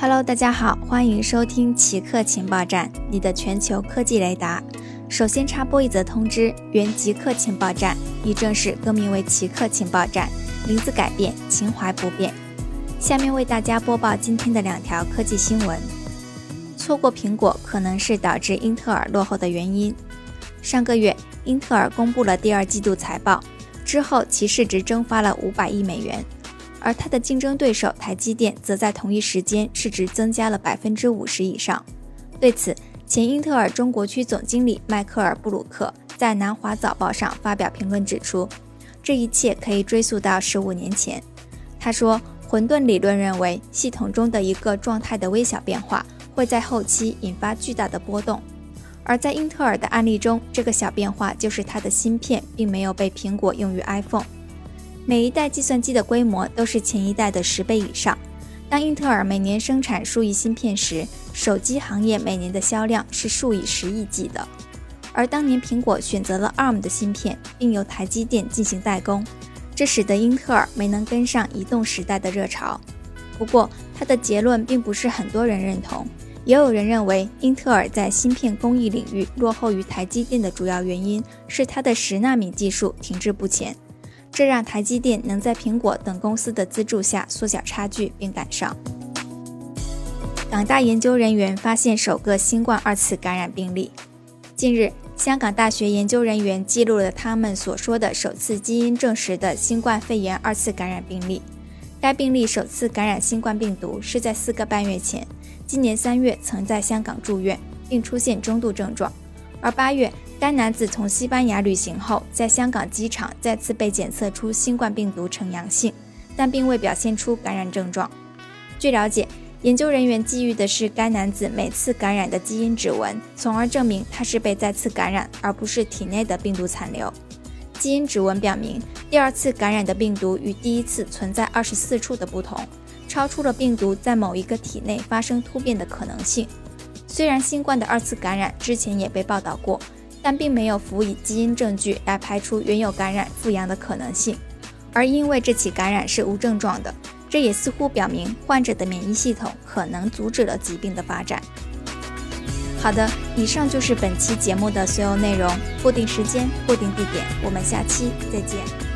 Hello，大家好，欢迎收听奇客情报站，你的全球科技雷达。首先插播一则通知：原极客情报站已正式更名为奇客情报站，名字改变，情怀不变。下面为大家播报今天的两条科技新闻。错过苹果可能是导致英特尔落后的原因。上个月，英特尔公布了第二季度财报之后，其市值蒸发了五百亿美元，而它的竞争对手台积电则在同一时间市值增加了百分之五十以上。对此，前英特尔中国区总经理迈克尔·布鲁克在南华早报上发表评论指出，这一切可以追溯到十五年前。他说：“混沌理论认为，系统中的一个状态的微小变化会在后期引发巨大的波动。而在英特尔的案例中，这个小变化就是它的芯片并没有被苹果用于 iPhone。每一代计算机的规模都是前一代的十倍以上。当英特尔每年生产数亿芯片时，手机行业每年的销量是数以十亿计的，而当年苹果选择了 ARM 的芯片，并由台积电进行代工，这使得英特尔没能跟上移动时代的热潮。不过，他的结论并不是很多人认同，也有人认为英特尔在芯片工艺领域落后于台积电的主要原因是它的十纳米技术停滞不前，这让台积电能在苹果等公司的资助下缩小差距并赶上。港大研究人员发现首个新冠二次感染病例。近日，香港大学研究人员记录了他们所说的首次基因证实的新冠肺炎二次感染病例。该病例首次感染新冠病毒是在四个半月前，今年三月曾在香港住院，并出现中度症状。而八月，该男子从西班牙旅行后，在香港机场再次被检测出新冠病毒呈阳性，但并未表现出感染症状。据了解。研究人员基于的是该男子每次感染的基因指纹，从而证明他是被再次感染，而不是体内的病毒残留。基因指纹表明，第二次感染的病毒与第一次存在二十四处的不同，超出了病毒在某一个体内发生突变的可能性。虽然新冠的二次感染之前也被报道过，但并没有辅以基因证据来排除原有感染复阳的可能性。而因为这起感染是无症状的。这也似乎表明患者的免疫系统可能阻止了疾病的发展。好的，以上就是本期节目的所有内容。固定时间，固定地点，我们下期再见。